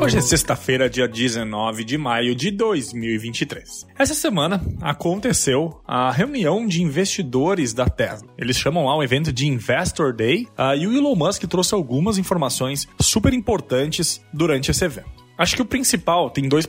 Hoje é sexta-feira, dia 19 de maio de 2023. Essa semana aconteceu a reunião de investidores da Tesla. Eles chamam lá um evento de Investor Day uh, e o Elon Musk trouxe algumas informações super importantes durante esse evento. Acho que o principal, tem dois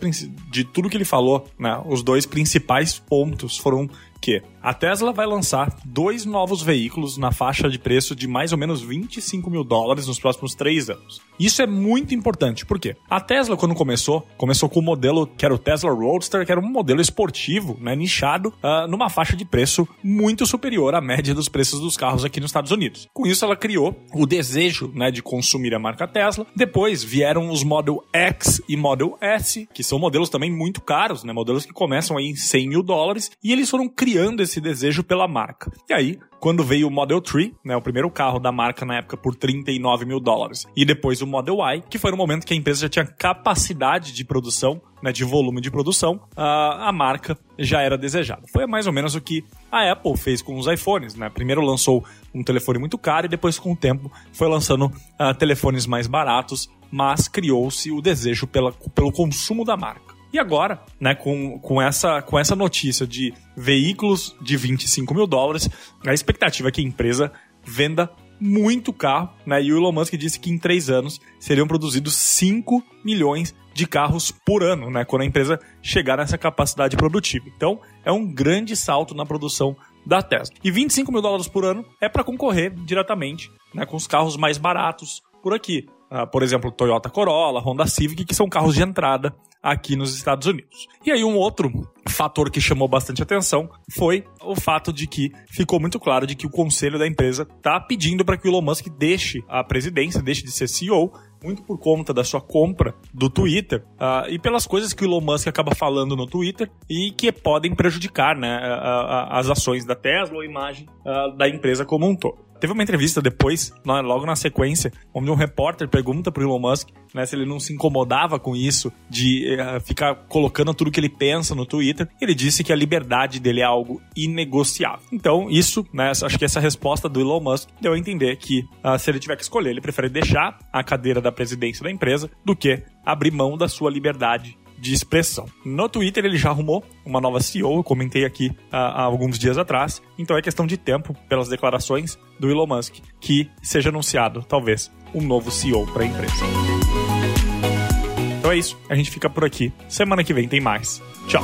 de tudo que ele falou, né? Os dois principais pontos foram que a Tesla vai lançar dois novos veículos na faixa de preço de mais ou menos 25 mil dólares nos próximos três anos. Isso é muito importante, por quê? A Tesla, quando começou, começou com o modelo que era o Tesla Roadster, que era um modelo esportivo, né, nichado, uh, numa faixa de preço muito superior à média dos preços dos carros aqui nos Estados Unidos. Com isso, ela criou o desejo né, de consumir a marca Tesla. Depois vieram os Model X e Model S, que são modelos também muito caros, né, modelos que começam aí em 100 mil dólares, e eles foram criando esse desejo pela marca. E aí, quando veio o Model 3, né, o primeiro carro da marca na época por 39 mil dólares, e depois o Model Y, que foi no momento que a empresa já tinha capacidade de produção, né, de volume de produção, a, a marca já era desejada. Foi mais ou menos o que a Apple fez com os iPhones. Né? Primeiro lançou um telefone muito caro e depois, com o tempo, foi lançando uh, telefones mais baratos, mas criou-se o desejo pela, pelo consumo da marca. E agora, né, com, com, essa, com essa notícia de veículos de 25 mil dólares, a expectativa é que a empresa venda muito carro, né? E o Elon Musk disse que em três anos seriam produzidos 5 milhões de carros por ano, né? Quando a empresa chegar nessa capacidade produtiva. Então, é um grande salto na produção da Tesla. E 25 mil dólares por ano é para concorrer diretamente né, com os carros mais baratos por aqui. Uh, por exemplo, Toyota Corolla, Honda Civic, que são carros de entrada aqui nos Estados Unidos. E aí um outro fator que chamou bastante atenção foi o fato de que ficou muito claro de que o conselho da empresa está pedindo para que o Elon Musk deixe a presidência, deixe de ser CEO, muito por conta da sua compra do Twitter uh, e pelas coisas que o Elon Musk acaba falando no Twitter e que podem prejudicar né, as ações da Tesla ou a imagem uh, da empresa como um todo. Teve uma entrevista depois, logo na sequência, onde um repórter pergunta pro Elon Musk né, se ele não se incomodava com isso, de uh, ficar colocando tudo que ele pensa no Twitter. Ele disse que a liberdade dele é algo inegociável. Então, isso, né, acho que essa resposta do Elon Musk deu a entender que uh, se ele tiver que escolher, ele prefere deixar a cadeira da presidência da empresa do que abrir mão da sua liberdade de expressão. No Twitter ele já arrumou uma nova CEO, eu comentei aqui há, há alguns dias atrás, então é questão de tempo, pelas declarações do Elon Musk, que seja anunciado, talvez, um novo CEO para a empresa. Então é isso, a gente fica por aqui. Semana que vem tem mais. Tchau!